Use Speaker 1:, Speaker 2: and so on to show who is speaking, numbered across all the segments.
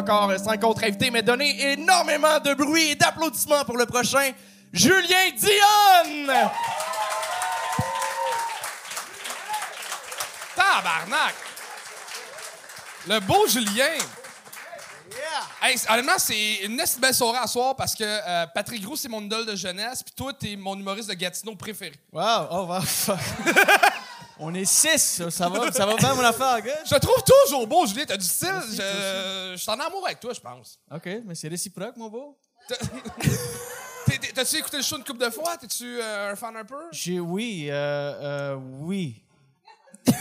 Speaker 1: encore cinq autres invités, mais donnez énormément de bruit et d'applaudissements pour le prochain Julien Dion!
Speaker 2: Tabarnak! Le beau Julien! Hey, honnêtement, c'est une belle soirée à soir parce que euh, Patrick Gros, c'est mon idole de jeunesse, puis toi, t'es mon humoriste de Gatineau préféré.
Speaker 3: Wow, oh wow. On est six, ça, va, ça va bien mon affaire, gars.
Speaker 2: Je te trouve toujours beau, Julien, t'as du style.
Speaker 3: Merci,
Speaker 2: Je, je suis en amour avec toi, je pense.
Speaker 3: OK, mais c'est réciproque, mon beau.
Speaker 2: T'as-tu écouté le show une couple de fois? T'es-tu euh, un fan un peu?
Speaker 3: J'ai, oui, euh, euh, oui.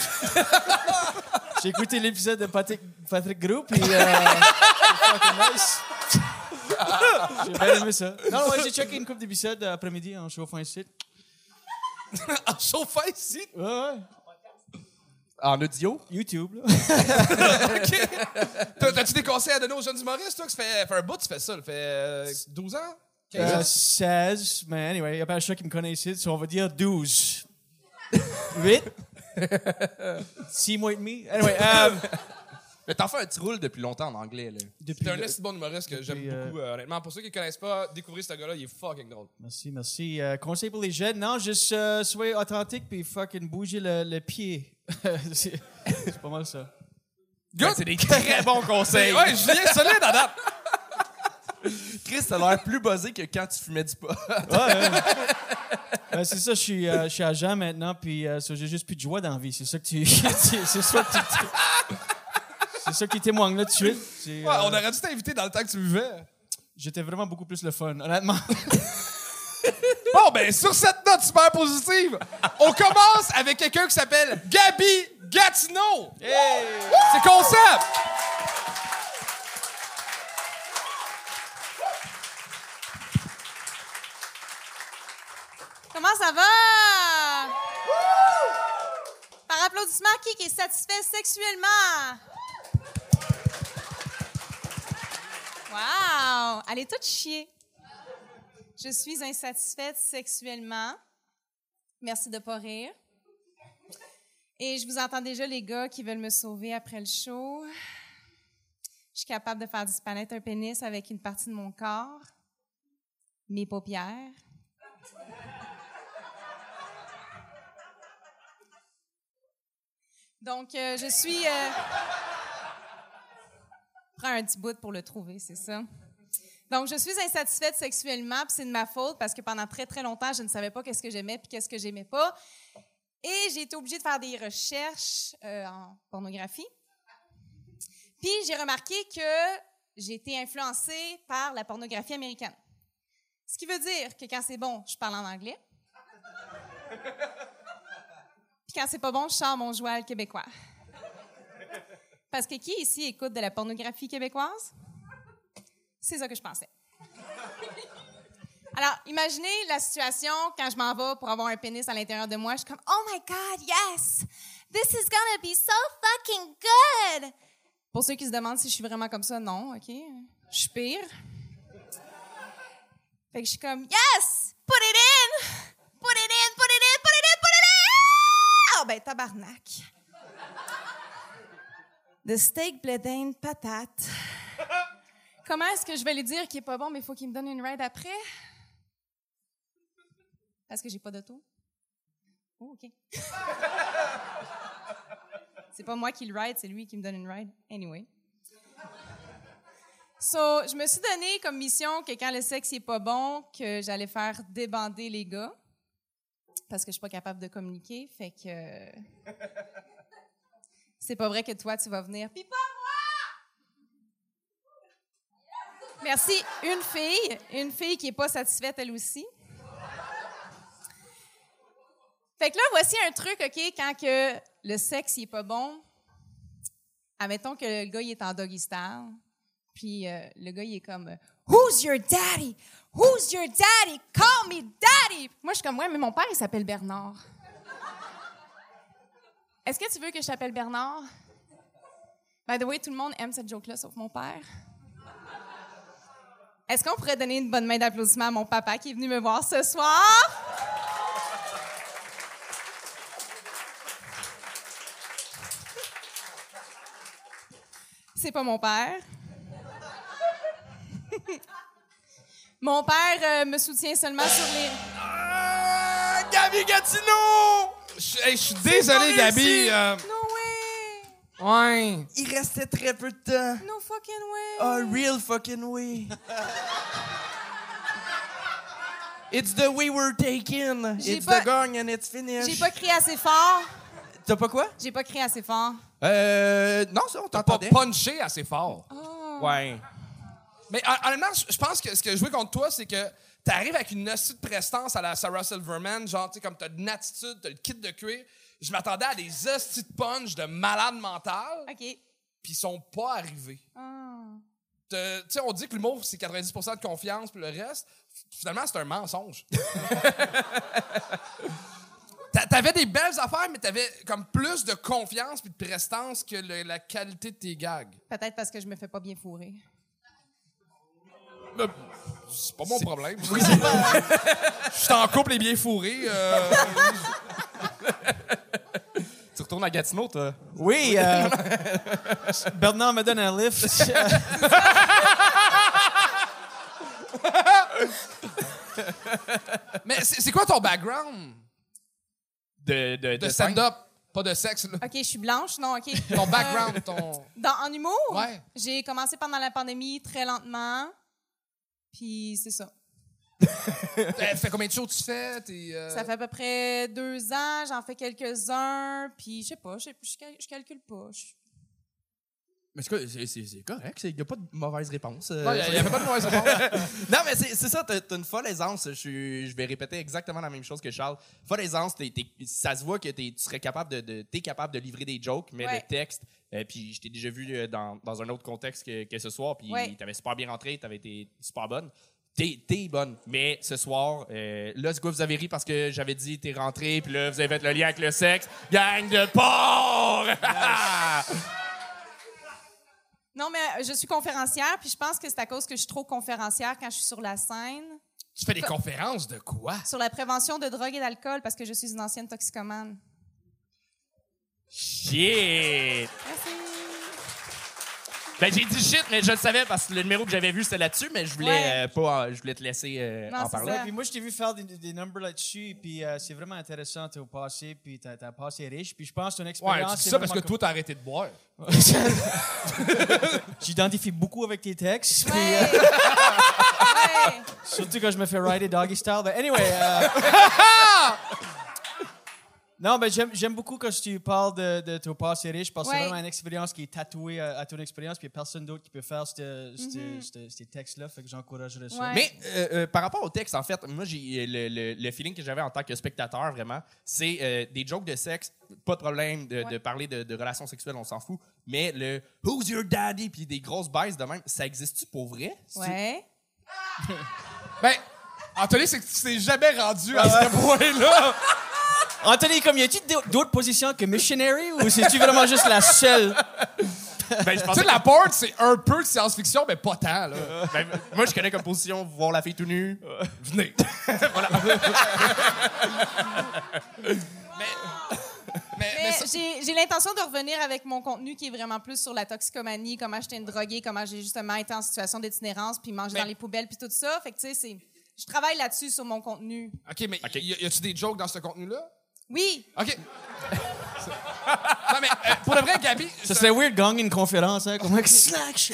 Speaker 3: J'ai écouté l'épisode de Patrick, Patrick Group, et euh, nice. J'ai bien aimé ça. Non, ouais, j'ai checké une couple d'épisodes euh, après-midi en chauffant site.
Speaker 2: En chauffant ici?
Speaker 3: Ouais, ouais.
Speaker 1: En audio?
Speaker 3: YouTube, là.
Speaker 2: OK. T'as- T'as-tu des conseils à donner aux jeunes humoristes, toi, que ça fait, fait un bout, tu fais ça, ça fait euh, 12 ans? 15
Speaker 3: Euh,
Speaker 2: ans?
Speaker 3: 16, mais anyway, il n'y a pas un chat qui me connaît ici, so on va dire 12. 8. 6 mois et demi? Anyway, euh,
Speaker 1: Mais t'en fais un petit rôle depuis longtemps en anglais, là.
Speaker 3: depuis
Speaker 2: T'es un assez bon humoriste que j'aime
Speaker 3: euh,
Speaker 2: beaucoup, euh, honnêtement. Pour ceux qui ne connaissent pas, découvrez ce gars-là, il est fucking drôle.
Speaker 3: Merci, merci. Euh, conseil pour les jeunes, non, juste euh, soyez authentique puis fucking bouger le, le pied. c'est c'est pas mal ça.
Speaker 2: Good!
Speaker 1: C'est des très bons conseils.
Speaker 2: Ouais, Julien, solide à date.
Speaker 1: Chris, t'as l'air plus buzzé que quand tu fumais du pot.
Speaker 3: Ouais, ouais. Euh, c'est ça, je suis, euh, je suis agent maintenant, puis euh, j'ai juste plus de joie dans la vie. C'est ça que tu. c'est c'est ça que tu. C'est ça qui témoigne là tout de suite.
Speaker 2: Ouais,
Speaker 3: euh,
Speaker 2: on aurait dû t'inviter dans le temps que tu vivais.
Speaker 3: J'étais vraiment beaucoup plus le fun, honnêtement.
Speaker 2: Bon, ben, sur cette note super positive, on commence avec quelqu'un qui s'appelle Gabi Gatineau. C'est concept.
Speaker 4: Comment ça va? Par applaudissement, qui est satisfait sexuellement? Wow! Allez toutes chier. Je suis insatisfaite sexuellement. Merci de pas rire. Et je vous entends déjà, les gars, qui veulent me sauver après le show. Je suis capable de faire disparaître un pénis avec une partie de mon corps, mes paupières. Donc, euh, je suis. euh, Prends un petit bout pour le trouver, c'est ça. Donc, je suis insatisfaite sexuellement, puis c'est de ma faute parce que pendant très, très longtemps, je ne savais pas qu'est-ce que j'aimais puis qu'est-ce que j'aimais pas. Et j'ai été obligée de faire des recherches euh, en pornographie. Puis, j'ai remarqué que j'ai été influencée par la pornographie américaine. Ce qui veut dire que quand c'est bon, je parle en anglais. Puis quand c'est pas bon, je sors mon joual québécois. Parce que qui ici écoute de la pornographie québécoise? C'est ça que je pensais. Alors, imaginez la situation quand je m'en vais pour avoir un pénis à l'intérieur de moi. Je suis comme, oh my God, yes! This is gonna be so fucking good! Pour ceux qui se demandent si je suis vraiment comme ça, non, OK? Je suis pire. Fait que je suis comme, yes! Put it in! Put it in, put it in, put it in, put it in! Ah, ben, tabarnak. De steak, blé patate. Comment est-ce que je vais lui dire qu'il est pas bon, mais il faut qu'il me donne une ride après? Parce que j'ai pas d'auto. Oh, OK. c'est pas moi qui le ride, c'est lui qui me donne une ride. Anyway. So, je me suis donné comme mission que quand le sexe est pas bon, que j'allais faire débander les gars. Parce que je suis pas capable de communiquer. Fait que. C'est pas vrai que toi, tu vas venir. Puis pas moi! Merci. Une fille. Une fille qui est pas satisfaite, elle aussi. Fait que là, voici un truc, OK, quand que le sexe, il est pas bon. Admettons que le gars, il est en doggy style. Puis euh, le gars, il est comme Who's your daddy? Who's your daddy? Call me daddy! Moi, je suis comme Ouais, mais mon père, il s'appelle Bernard. Est-ce que tu veux que je t'appelle Bernard? By the way, tout le monde aime cette joke-là, sauf mon père. Est-ce qu'on pourrait donner une bonne main d'applaudissement à mon papa qui est venu me voir ce soir? C'est pas mon père. Mon père euh, me soutient seulement sur les.
Speaker 1: Ah, Gabi Gatineau!
Speaker 2: Je suis désolé, Gabi. euh,
Speaker 4: No way!
Speaker 2: ouais.
Speaker 1: Il restait très peu de temps.
Speaker 4: No fucking way!
Speaker 1: A real fucking way. It's the way we're taking.
Speaker 4: J'ai
Speaker 1: It's
Speaker 4: pas-
Speaker 1: the gong and it's finished.
Speaker 4: J'ai pas crié assez fort.
Speaker 1: T'as pas quoi?
Speaker 4: J'ai pas crié assez fort.
Speaker 1: Euh. Non, ça, on
Speaker 2: T'as pas
Speaker 1: t'entendait.
Speaker 2: punché assez fort.
Speaker 1: Ouais.
Speaker 2: Mais hon- honnêtement, je je pense que ce que je veux contre toi, c'est que t'arrives avec une hostie de prestance à la Sarah Silverman, genre, tu sais, comme t'as une attitude, t'as le kit de cuir. Je m'attendais à des hosties de punch de malade mental,
Speaker 4: OK.
Speaker 2: puis ils sont pas arrivés.
Speaker 4: Ah.
Speaker 2: Tu sais, on dit que l'humour, c'est 90% de confiance, puis le reste, finalement, c'est un mensonge. T'a- T'avais des belles affaires, mais t'avais comme plus de confiance puis de prestance que le- la qualité de tes gags.
Speaker 4: Peut-être parce que je me fais pas bien fourrer.
Speaker 2: C'est pas mon problème. Je suis en couple et bien fourré. euh,
Speaker 1: Tu retournes à Gatineau, toi?
Speaker 5: Oui, euh, Bernard me donne un lift.
Speaker 2: Mais c'est quoi ton background?
Speaker 1: De, de,
Speaker 2: de stand-up? Pas de sexe, là.
Speaker 4: OK, je suis blanche? Non, OK.
Speaker 2: Ton background, ton.
Speaker 4: Dans, en humour?
Speaker 2: Ouais.
Speaker 4: J'ai commencé pendant la pandémie très lentement. Puis c'est ça.
Speaker 2: Eh, fait combien de shows tu fais? Euh,
Speaker 4: Ça fait à peu près deux ans. J'en fais quelques-uns. Puis je sais pas, je, calcule pas.
Speaker 1: Mais c'est correct, il n'y a pas de mauvaise réponse. euh,
Speaker 2: Non, il y avait pas de mauvaise réponse.
Speaker 1: non, mais c'est ça, t'as t'as une folle aisance. Je, vais répéter exactement la même chose que Charles. Folle aisance, ça se voit que t'es- tu serais capable de, de- t'es capable de livrer des jokes, mais
Speaker 4: Ouais.
Speaker 1: le texte, euh, puis je t'ai déjà vu euh, dans, dans un autre contexte que, que ce soir, puis
Speaker 4: Ouais.
Speaker 1: t'avais super bien rentré, t'avais été super bonne. T'es t'es bonne, mais ce soir, euh, là, ce que vous avez ri parce que j'avais dit t'es rentré, puis là, vous avez fait le lien avec le sexe. Gang de porc!
Speaker 4: Non, mais je suis conférencière. Puis je pense que c'est à cause que je suis trop conférencière quand je suis sur la scène.
Speaker 2: tu fais des conférences de quoi?
Speaker 4: Sur la prévention de drogue et d'alcool parce que je suis une ancienne toxicomane.
Speaker 1: Shit!
Speaker 4: Merci.
Speaker 1: Ben, j'ai dit shit, mais je le savais parce que le numéro que j'avais vu, c'était là-dessus, mais je voulais
Speaker 4: Ouais.
Speaker 1: euh, pas, euh, je voulais te laisser euh,
Speaker 4: Non,
Speaker 1: en
Speaker 4: c'est
Speaker 1: parler.
Speaker 4: ça.
Speaker 5: puis moi, je t'ai vu faire des, des numbers là-dessus, puis euh, c'est vraiment intéressant, t'es au passé, puis t'as un passé riche, puis je pense que ton
Speaker 2: Ouais,
Speaker 5: expérience...
Speaker 2: tu dis
Speaker 5: c'est
Speaker 2: ça parce que toi, t'as arrêté de boire.
Speaker 5: J'identifie beaucoup avec tes textes, puis,
Speaker 4: Ouais.
Speaker 5: euh,
Speaker 4: ouais.
Speaker 5: surtout quand je me fais rider doggy style. But anyway... euh, Non, mais j'aime, beaucoup quand tu parles de, de ton passé riche parce que
Speaker 4: Ouais.
Speaker 5: c'est vraiment une expérience qui est tatouée à, à ton expérience, puis il n'y a personne d'autre qui peut faire ce- ce- ce- ces textes-là, fait que j'encouragerais ça.
Speaker 4: Ouais.
Speaker 1: Mais euh, euh, par rapport au texte, en fait, moi, j'ai le, le- le feeling que j'avais en tant que spectateur, vraiment, c'est euh, des jokes de sexe, pas de problème de, parler de, de relations sexuelles, on s'en fout, mais le « Who's your daddy? » puis des grosses baisses de même, ça existe-tu pour vrai?
Speaker 4: Ouais.
Speaker 2: Ben, Anthony, c'est que tu t'es jamais rendu à ce point-là.
Speaker 5: Anthony, comme y a-t-il d'autres positions que missionary ou c'est-tu vraiment juste la seule?
Speaker 1: Ben, je
Speaker 2: Tu
Speaker 1: pensais
Speaker 2: sais, la porn, c'est un peu de science-fiction, mais pas tant, là.
Speaker 1: que- ben, moi, je connais comme position voir la fille tout nue.
Speaker 2: Venez. Mais, mais,
Speaker 4: Mais
Speaker 2: ça-
Speaker 4: j'ai j'ai l'intention de revenir avec mon contenu qui est vraiment plus sur la toxicomanie, comment j'étais une droguée, comment j'ai justement été en situation d'itinérance, puis manger
Speaker 2: Mais-
Speaker 4: dans les poubelles, puis tout ça. Fait que, tu sais, c'est- je travaille là-dessus sur mon contenu.
Speaker 2: OK, mais y, y a-tu des jokes dans ce contenu-là?
Speaker 4: Oui,
Speaker 2: OK. non, mais euh, pour de vrai, Gabi,
Speaker 5: Ça serait weird gagner une conférence, hein? Comment que slack?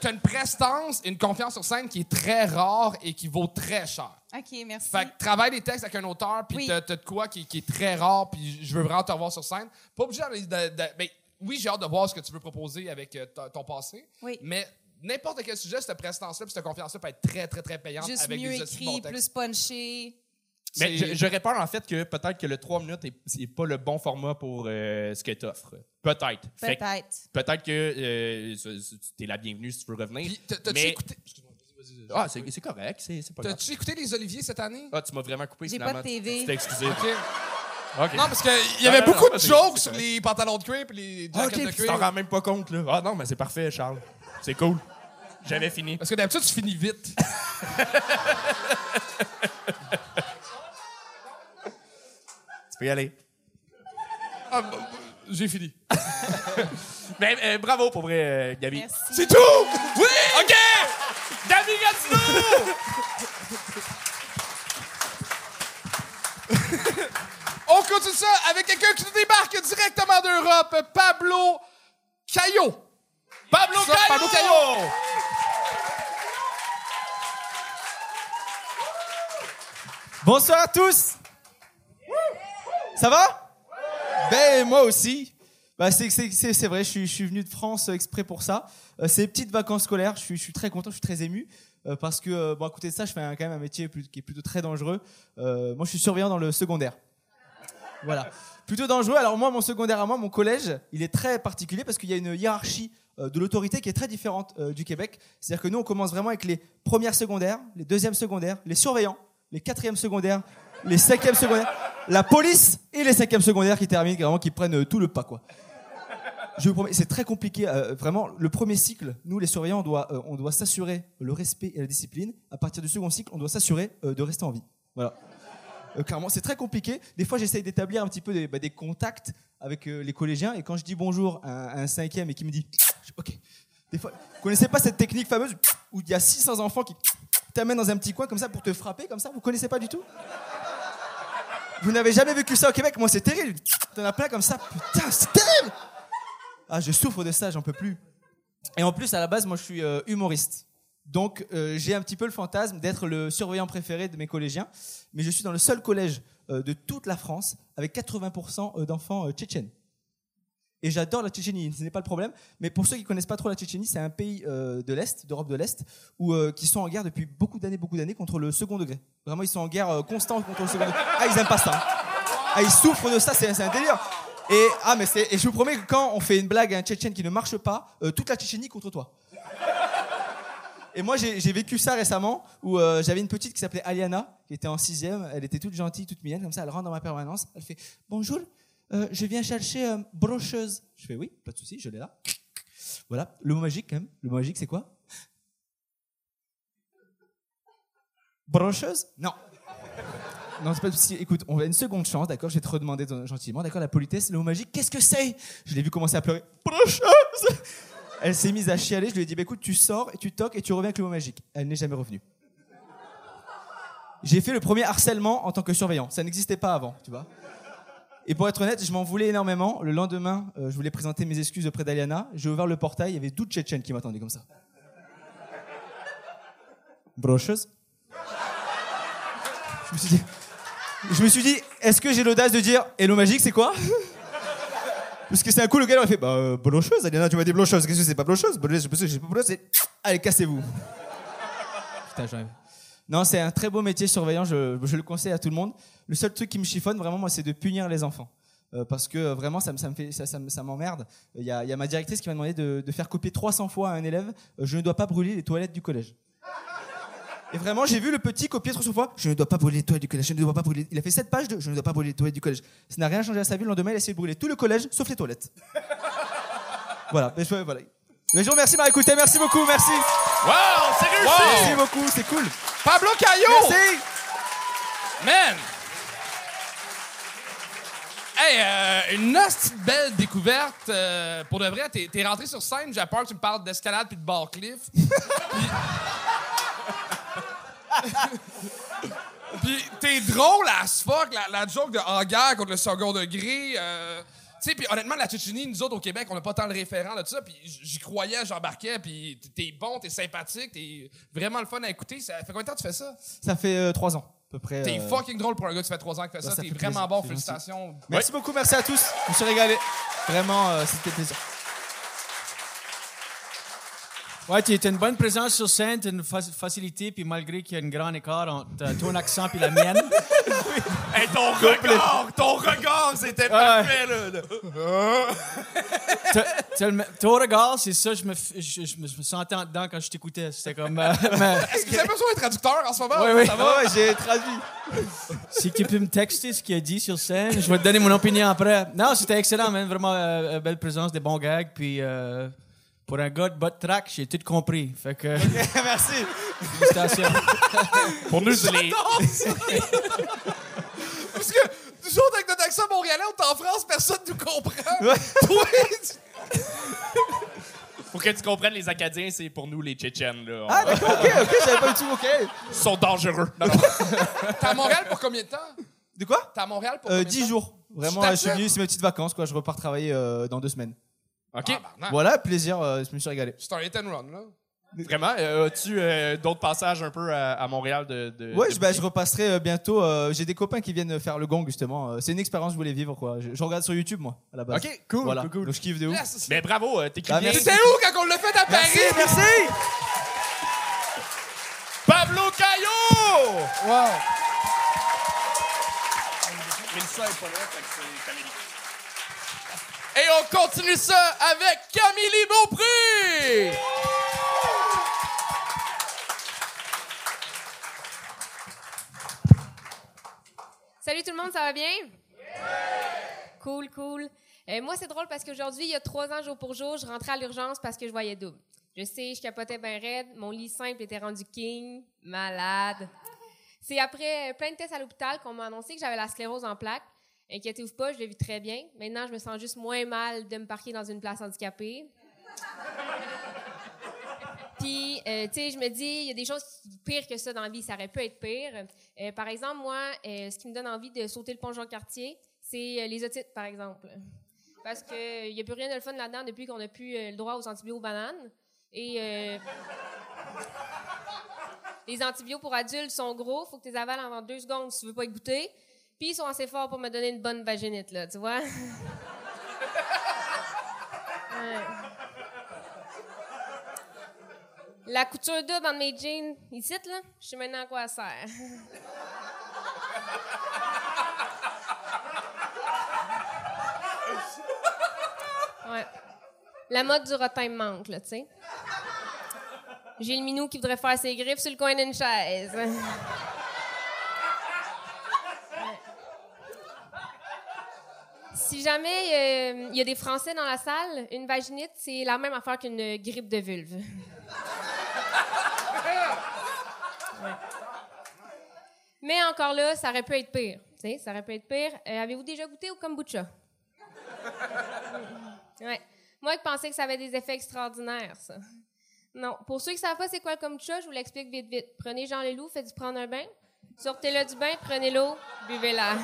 Speaker 2: t'as- une prestance et une confiance sur scène qui est très rare et qui vaut très cher.
Speaker 4: OK, merci.
Speaker 2: Fait que travaille des textes avec un auteur, puis
Speaker 4: Oui.
Speaker 2: t'as de quoi qui, qui est très rare, puis je veux vraiment te revoir sur scène. Pas obligé de... de- de- ben, oui, j'ai hâte de voir ce que tu veux proposer avec euh, ton- passé,
Speaker 4: Oui.
Speaker 2: mais n'importe quel sujet, cette prestance-là puis cette confiance-là peut être très, très, très payante
Speaker 4: Juste
Speaker 2: avec
Speaker 4: mieux
Speaker 2: des
Speaker 4: écrit, plus punché.
Speaker 1: Mais je- j'aurais peur, en fait, que peut-être que le 3 minutes n'est c'est pas le bon format pour euh, ce que tu offres. Peut-être. Fait que
Speaker 4: Peut-être.
Speaker 1: Peut-être que euh, ce- ce- t'es la bienvenue si tu veux revenir.
Speaker 2: Puis, t'as- t'as-tu
Speaker 1: Mais-
Speaker 2: écouté... Excuse-moi, vas-y, vas-y.
Speaker 1: Ah, c'est c'est correct, c'est c'est pas grave.
Speaker 2: T'as-tu écouté les Oliviers cette année?
Speaker 1: Ah, tu m'as vraiment coupé
Speaker 4: J'ai
Speaker 1: finalement.
Speaker 4: pas de TV.
Speaker 1: Tu t'es excusé.
Speaker 2: OK.
Speaker 1: OK.
Speaker 2: Non, parce qu'il y avait
Speaker 1: non,
Speaker 2: beaucoup
Speaker 1: non,
Speaker 2: de
Speaker 1: c'est-
Speaker 2: jokes sur les pantalons de cuir et les
Speaker 1: Ah,
Speaker 2: jackets
Speaker 1: OK,
Speaker 2: de
Speaker 1: puis tu t'en
Speaker 2: cuir.
Speaker 1: rends même pas compte, là. Ah non, mais c'est parfait, Charles. C'est cool. J'avais fini.
Speaker 2: Parce que d'habitude, tu finis vite.
Speaker 1: Tu peux y aller.
Speaker 2: Ah, bah, bah, j'ai fini.
Speaker 1: Mais ben, euh, bravo pour vrai, euh, Gabi.
Speaker 2: C'est tout! Oui! OK!
Speaker 1: Gabi Gatineau!
Speaker 2: On continue ça avec quelqu'un qui débarque directement d'Europe, Pablo Caillot.
Speaker 1: Pablo Caillot!
Speaker 2: Pablo Caillot!
Speaker 5: Bonsoir à tous! Ça va? Ben moi aussi. Bah, c'est, vrai, je suis, je suis venu de France euh, exprès pour ça. Euh, c'est petites vacances scolaires, je suis, très content, je suis très ému. euh, parce que, euh, bon, à côté de ça, je fais un- quand même un métier qui est plutôt très dangereux. Moi, je suis surveillant dans le secondaire. Voilà. Plutôt dangereux. Alors moi, mon secondaire à moi, mon collège, il est très particulier parce qu'il y a une hiérarchie de l'autorité qui est très différente du Québec. C'est-à-dire que nous, on commence vraiment avec les premières secondaires, les deuxièmes secondaires, les surveillants, les quatrièmes secondaires, les cinquièmes secondaires, la police et les cinquièmes secondaires qui terminent, vraiment, qui prennent euh, tout le pas, quoi. Je vous promets, c'est très compliqué. euh, vraiment, le premier cycle, nous, les surveillants, on doit, euh, on doit s'assurer le respect et la discipline. À partir du second cycle, on doit s'assurer de rester en vie. Voilà. Clairement, c'est très compliqué. Des fois, j'essaye d'établir un petit peu des, bah, contacts avec les collégiens. Et quand je dis bonjour à à un cinquième et qui me dit OK. Des fois, vous connaissez pas cette technique fameuse où il y a 600 enfants qui t'amènent dans un petit coin comme ça pour te frapper comme ça? Vous connaissez pas du tout? Vous n'avez jamais vécu ça au Québec? Moi, c'est terrible. T'en as plein comme ça. Putain, c'est terrible Ah, je souffre de ça, j'en peux plus. Et en plus, à la base, moi, je suis euh, humoriste. Donc, euh, j'ai un petit peu le fantasme d'être le surveillant préféré de mes collégiens. Mais je suis dans le seul collège euh, de toute la France avec 80% euh, d'enfants tchétchènes. Et j'adore la Tchétchénie, ce n'est pas le problème. Mais pour ceux qui connaissent pas trop la Tchétchénie, c'est un pays euh, de l'Est, d'Europe de l'Est, où euh, qui sont en guerre depuis beaucoup d'années, beaucoup d'années contre le second degré. Vraiment, ils sont en guerre euh, constante contre le second degré. Ah, ils aiment pas ça. hein. Ah, ils souffrent de ça, c'est un délire. Et, ah, mais et je vous promets que quand on fait une blague à un Tchétchène qui ne marche pas, euh, toute la Tchétchénie contre toi. Et moi, j'ai vécu ça récemment où j'avais une petite qui s'appelait Aliana, qui était en sixième. Elle était toute gentille, toute mignonne, comme ça. Elle rentre dans ma permanence. Elle fait Bonjour, euh, je viens chercher euh, brocheuse. Je fais Oui, pas de souci, je l'ai là. Voilà, le mot magique, quand même. Le mot magique, c'est quoi? Brocheuse? Non. Non, c'est pas de souci. Écoute, on a une seconde chance, d'accord? Je vais te redemander gentiment, d'accord? La politesse, le mot magique, qu'est-ce que c'est? Je l'ai vu commencer à pleurer. Brocheuse Elle s'est mise à chialer. Je lui ai dit, bah, écoute, tu sors et tu toques et tu reviens avec le mot magique. Elle n'est jamais revenue. J'ai fait le premier harcèlement en tant que surveillant. Ça n'existait pas avant, tu vois? Et pour être honnête, je m'en voulais énormément. Le lendemain, euh, je voulais présenter mes excuses auprès d'Aliana. J'ai ouvert le portail, il y avait 12 Tchétchènes qui m'attendaient comme ça. Brocheuse Je me suis dit, est-ce que j'ai l'audace de dire Hello magique, c'est quoi? Parce que c'est un coup, le gars fait Bah, euh, Aliana, tu m'as dit blocheuse. Qu'est-ce que c'est pas blocheuse Blocheuse, je sais pas blocheuse, c'est. Allez, cassez-vous. Putain, j'en Non, c'est un très beau métier surveillant, je, je le conseille à tout le monde. Le seul truc qui me chiffonne vraiment, moi, c'est de punir les enfants. Euh, parce que euh, vraiment, ça, me- ça me fait, ça, ça, me- ça m'emmerde. Il y a, y a ma directrice qui m'a demandé de, de faire copier 300 fois à un élève euh, Je ne dois pas brûler les toilettes du collège. Et vraiment, j'ai vu le petit copier 300 fois Je ne dois pas brûler les toilettes du collège. Je ne dois pas brûler. Il a fait 7 pages de Je ne dois pas brûler les toilettes du collège. Ça n'a rien changé à sa vie. Le lendemain, il a essayé de brûler tout le collège, sauf les toilettes. voilà. Mais je, voilà. Mais je vous remercie de m'avoir écouté. Merci beaucoup. Merci.
Speaker 1: Wow, c'est réussi!
Speaker 5: Merci beaucoup. C'est cool.
Speaker 2: Pablo Caillot!
Speaker 5: Merci.
Speaker 2: Man! Hey, euh, une de belle découverte. euh, pour de vrai, t'es, t'es rentré sur scène, j'ai peur que tu me parles d'escalade puis de bar cliff. Puis- Puis t'es drôle as fuck, la, la joke de en guerre contre le second degré. euh, sais, puis honnêtement, la Tchétchénie, nous autres au Québec, on n'a pas tant le référent de ça. Puis j'y croyais, j'embarquais, puis t'es bon, t'es sympathique, t'es vraiment le fun à écouter. Ça fait combien de temps que tu fais ça?
Speaker 5: Ça fait euh, trois ans, à peu près.
Speaker 2: T'es
Speaker 5: euh,
Speaker 2: fucking drôle pour un gars qui fait trois ans qu'il fait
Speaker 5: bah,
Speaker 2: ça.
Speaker 5: ça
Speaker 2: T'es vraiment
Speaker 5: plaisir,
Speaker 2: bon. Félicitations.
Speaker 5: Merci beaucoup. Merci à tous. Je me suis régalé. Vraiment, euh, c'était plaisir.
Speaker 3: Ouais, tu as une bonne présence sur scène, tu as une fa- facilité, puis malgré qu'il y a un grand écart entre euh, ton accent et la mienne.
Speaker 1: Hey, ton regard! Ton regard, c'était parfait, là!
Speaker 3: ton regard, c'est ça, je me, je, je me, je me sentais en dedans quand je t'écoutais. C'était comme. euh, mais
Speaker 2: Est-ce que vous avez besoin d'un traducteur en ce moment?
Speaker 3: Oui, oui.
Speaker 2: Ça va?
Speaker 5: Ouais, j'ai traduit.
Speaker 3: si tu peux me texter ce qu'il a dit sur scène, je vais te donner mon opinion après. Non, c'était excellent, man. Vraiment, euh, euh, belle présence, des bons gags, puis. euh, pour un gars de bot track, j'ai tout compris. Fait que,
Speaker 5: Merci.
Speaker 3: félicitations.
Speaker 1: Pour nous, c'est les...
Speaker 2: Parce que nous autres, avec notre accent montréalais, on est en France, personne nous comprend. Toi, tu-
Speaker 1: Pour que tu comprennes, les Acadiens, c'est pour nous les Tchétchènes, là.
Speaker 5: Ah, d'accord, ok, ok, j'avais pas du tout, ok.
Speaker 1: Ils sont dangereux. Non, non.
Speaker 2: t'es à Montréal pour combien de temps?
Speaker 5: De quoi?
Speaker 2: T'es à Montréal pour
Speaker 5: euh,
Speaker 2: combien de
Speaker 5: 10
Speaker 2: temps?
Speaker 5: jours. Vraiment,
Speaker 2: Tu
Speaker 5: euh, je suis venu, c'est mes petites vacances, quoi. Je repars travailler euh, dans deux semaines.
Speaker 1: OK.
Speaker 5: Voilà, plaisir, euh, je me suis régalé.
Speaker 2: C'est un hit and run, là.
Speaker 1: Vraiment? Euh, As-tu euh, d'autres passages un peu à, à Montréal de. de
Speaker 5: je, bah, je repasserai euh, bientôt. euh, J'ai des copains qui viennent faire le gong, justement. Euh, c'est une expérience que je voulais vivre, quoi. Je, je regarde sur YouTube, moi, à la base.
Speaker 1: OK, cool,
Speaker 5: Voilà.
Speaker 1: cool, cool.
Speaker 5: Donc je kiffe de ouf.
Speaker 2: Yes!
Speaker 1: Mais bravo, euh, t'écris
Speaker 5: Ah.
Speaker 2: T'étais où quand on l'a fait à Paris?
Speaker 5: Merci, merci!
Speaker 1: Pablo Caillot!
Speaker 2: Wow!
Speaker 1: Et on continue ça avec Camille Beaupré!
Speaker 6: Salut tout le monde, ça va bien? Cool, cool. Euh, moi, c'est drôle parce qu'aujourd'hui, il y a trois ans, jour pour jour, je rentrais à l'urgence parce que je voyais double. Je sais, je capotais bien raide. Mon lit simple était rendu king, malade. C'est après plein de tests à l'hôpital qu'on m'a annoncé que j'avais la sclérose en plaques. Inquiétez-vous pas, je l'ai vu très bien. Maintenant, je me sens juste moins mal de me parquer dans une place handicapée. Puis, euh, tu sais, je me dis, il y a des choses pires que ça dans la vie. Ça aurait pu être pire. Euh, par exemple, moi, euh, ce qui me donne envie de sauter le pont Jean-Cartier, c'est les otites, par exemple. Parce qu'il n'y a plus rien de le fun là-dedans depuis qu'on n'a plus le droit aux antibiotiques bananes. Et les antibiotiques pour adultes sont gros. faut que tu les avales en deux secondes si tu veux pas y goûter. Puis ils sont assez forts pour me donner une bonne vaginite, là, tu vois? Ouais. La couture double entre mes jeans, ici, là, je sais maintenant à quoi elle sert. Ouais. La mode du rotin me manque, là, tu sais. J'ai le minou qui voudrait faire ses griffes sur le coin d'une chaise. Si jamais euh, il y a des Français dans la salle, une vaginite, c'est la même affaire qu'une grippe de vulve. Mais encore là, ça aurait pu être pire. Ça aurait pu être pire. Euh, Avez-vous déjà goûté au kombucha? Moi qui pensais que ça avait des effets extraordinaires, ça. Non. Pour ceux qui savent pas c'est quoi le kombucha, je vous l'explique vite, vite. Prenez Jean Leloup, faites-y prendre un bain. Sortez-le du bain, prenez l'eau, buvez-la.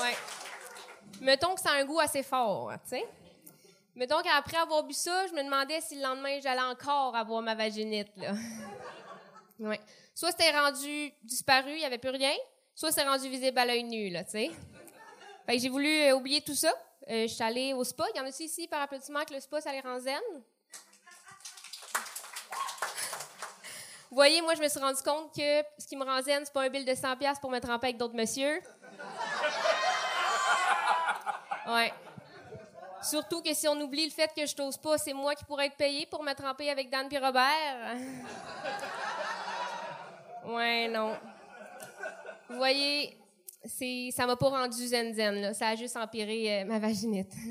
Speaker 6: Ouais. Mettons que ça a un goût assez fort, tu sais. Mettons qu'après avoir bu ça, je me demandais si le lendemain, j'allais encore avoir ma vaginite, là. Ouais. Soit c'était rendu disparu, il n'y avait plus rien, soit c'est rendu visible à l'œil nu, là, tu sais. J'ai voulu euh, oublier tout ça. Euh, je suis allée au spa. Il y en a aussi ici, par applaudissement, que le spa, ça les rend zen? Vous voyez, moi, je me suis rendu compte que ce qui me rend zen, c'est pas un bill de 100$ pour me tremper avec d'autres messieurs. Ouais. Surtout que si on oublie le fait que je t'ose pas, c'est moi qui pourrais être payé pour me tremper avec Dan puis Robert. Ouais, non. Vous voyez, c'est, ça m'a pas rendu zen-zen, là. Ça a juste empiré euh, ma vaginite.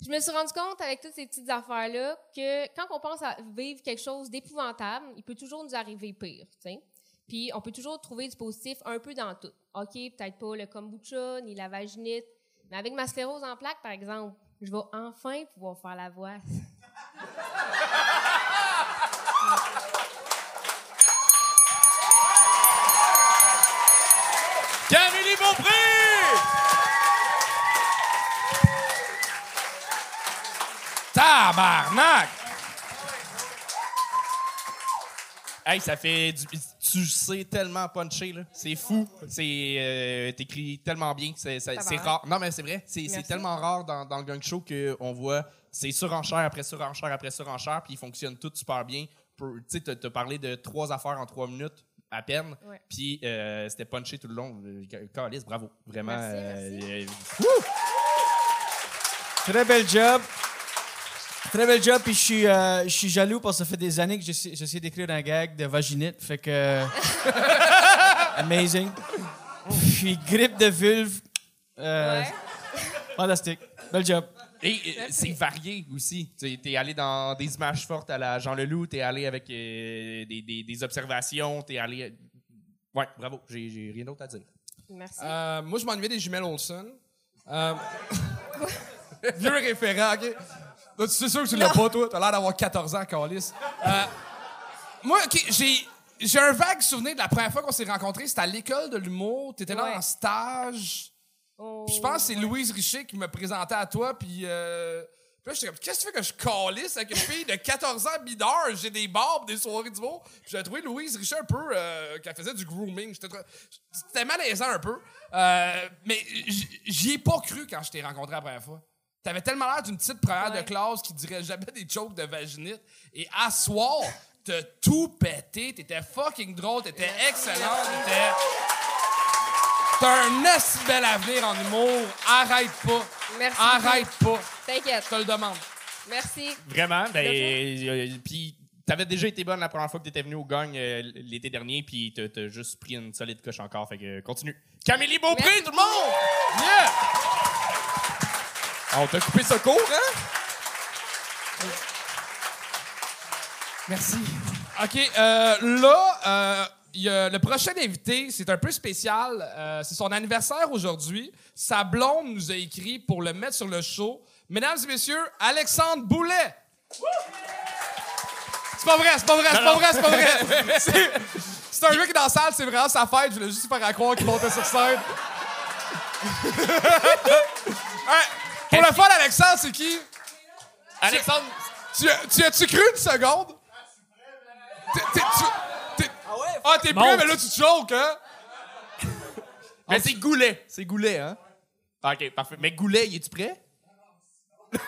Speaker 6: Je me suis rendu compte avec toutes ces petites affaires-là que quand on pense à vivre quelque chose d'épouvantable, il peut toujours nous arriver pire, tu sais. Puis on peut toujours trouver du positif un peu dans tout. OK, peut-être pas le kombucha ni la vaginite, mais avec ma sclérose en plaques, par exemple, je vais enfin pouvoir faire la voix.
Speaker 1: Camille Beaupré!
Speaker 2: Tabarnak!
Speaker 1: Hey, ça fait du... Tu sais tellement puncher, là. C'est fou. C'est... euh, T'écris tellement bien. C'est c'est- c'est
Speaker 6: Tabarnak.
Speaker 1: rare. Non, mais c'est vrai. C'est tellement rare dans, dans le gang show qu'on voit... C'est surenchère après surenchère après surenchère, puis ils fonctionnent tous super bien. Tu sais, t'as- parlé de trois affaires en trois minutes à peine,
Speaker 6: Ouais.
Speaker 1: puis euh, c'était punché tout le long. Euh, Calice, bravo. Vraiment.
Speaker 6: Merci, merci.
Speaker 1: euh,
Speaker 3: Très bel job. Très bel job, puis je suis, euh, je suis jaloux parce que ça fait des années que j'essaie j'essaie d'écrire un gag de vaginite, fait que... Amazing. Puis grippe de vulve. euh,
Speaker 6: Ouais.
Speaker 3: Fantastique. Bel job.
Speaker 1: Et euh, c'est varié aussi. Tu es allé dans des images fortes à la Jean Leloup, t'es allé avec euh, des, des- des observations, t'es allé. Ouais, bravo, j'ai j'ai rien d'autre à dire.
Speaker 6: Merci.
Speaker 2: Euh, moi, je m'ennuyais des jumelles Olsen. Euh, Vieux référent, OK? C'est sûr que tu l'as pas, toi. T'as l'air d'avoir 14 ans, Calis. Euh, Moi, j'ai... J'ai un vague souvenir de la première fois qu'on s'est rencontrés. C'était à l'école de l'humour. T'étais là
Speaker 6: Ouais.
Speaker 2: en stage.
Speaker 6: Oh,
Speaker 2: Puis je pense que c'est Louise Richer qui me présentait à toi. Puis, euh, puis là, j'étais comme, qu'est-ce que tu fais que je calisse avec une fille de 14 ans mineur? J'ai des barbes, des soirées d'humour. Puis j'ai trouvé Louise Richer un peu, euh, qu'elle faisait du grooming. C'était malaisant un peu. Euh, mais j'y ai pas cru quand je t'ai rencontré la première fois. T'avais tellement l'air d'une petite première de classe qui dirait jamais des jokes de vaginite. Et à soir, t'as tout pété. T'étais fucking drôle. T'étais excellent. T'étais... T'as un assez bel avenir en humour. Arrête pas.
Speaker 6: Merci.
Speaker 2: Arrête pas.
Speaker 6: T'inquiète.
Speaker 2: Je te le demande.
Speaker 6: Merci.
Speaker 1: Vraiment. Ben,
Speaker 6: Bien
Speaker 1: euh, puis t'avais déjà été bonne la première fois que t'étais venu au gang euh, l'été dernier, puis t'as juste pris une solide coche encore. Fait que euh, continue. Camélie Beaupré,
Speaker 6: Merci
Speaker 1: tout le monde! Yeah! Ah, on t'a coupé ce cours, hein?
Speaker 2: Merci. OK, euh, là, euh, il y a le prochain invité, c'est un peu spécial. Euh, c'est son anniversaire aujourd'hui. Sa blonde nous a écrit pour le mettre sur le show. Mesdames et messieurs, Alexandre Boulet. C'est pas vrai, c'est pas vrai, c'est pas vrai, c'est pas vrai. C'est- C'est un gars qui est dans la salle, c'est vraiment sa fête. Je voulais juste faire à croire qu'il montait sur scène. Ouais, Pour le fun, Alexandre, c'est qui?
Speaker 1: Alexandre,
Speaker 2: Tu, tu as-tu cru une seconde? T'es- t'es- tu- t'es- Ah, t'es prêt, mais là, tu te choques, hein?
Speaker 1: mais c'est Goulet. C'est Goulet, hein? Ah, OK, parfait. Mais Goulet, es-tu prêt?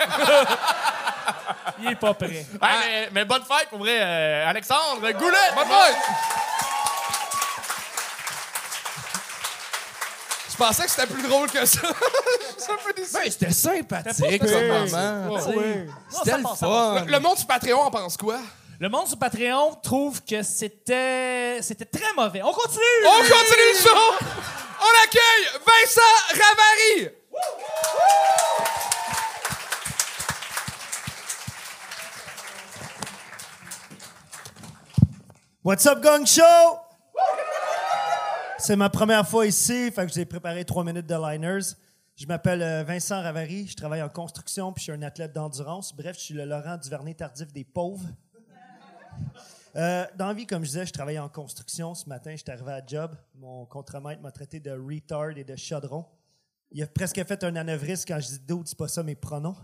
Speaker 7: Il est pas prêt.
Speaker 1: Ouais, mais, mais bonne fête, pour vrai. euh, Alexandre, Goulet!
Speaker 2: Bonne fête! Pensais que c'était plus drôle que ça. Je suis un peu déçu.
Speaker 1: Ben, c'était sympathique,
Speaker 7: spécial.
Speaker 1: moment. C'était
Speaker 7: ça
Speaker 1: le
Speaker 7: ça
Speaker 1: fun.
Speaker 2: Le monde du Patreon en pense quoi?
Speaker 7: Le monde sur Patreon trouve que c'était c'était très mauvais. On continue!
Speaker 2: On continue le show! On accueille Vincent Ravary!
Speaker 8: What's up, Gang Show? C'est ma première fois ici, fait que j'ai préparé trois minutes de liners. Je m'appelle euh, Vincent Ravary, je travaille en construction puis je suis un athlète d'endurance. Bref, je suis le Laurent Duvernay tardif des pauvres. Euh, dans la vie, comme je disais, je travaille en construction. Ce matin, j'étais arrivé à job. Mon contremaître m'a traité de retard et de chaudron. Il a presque fait un anévrisme quand je dis d'autres, c'est pas ça mes pronoms.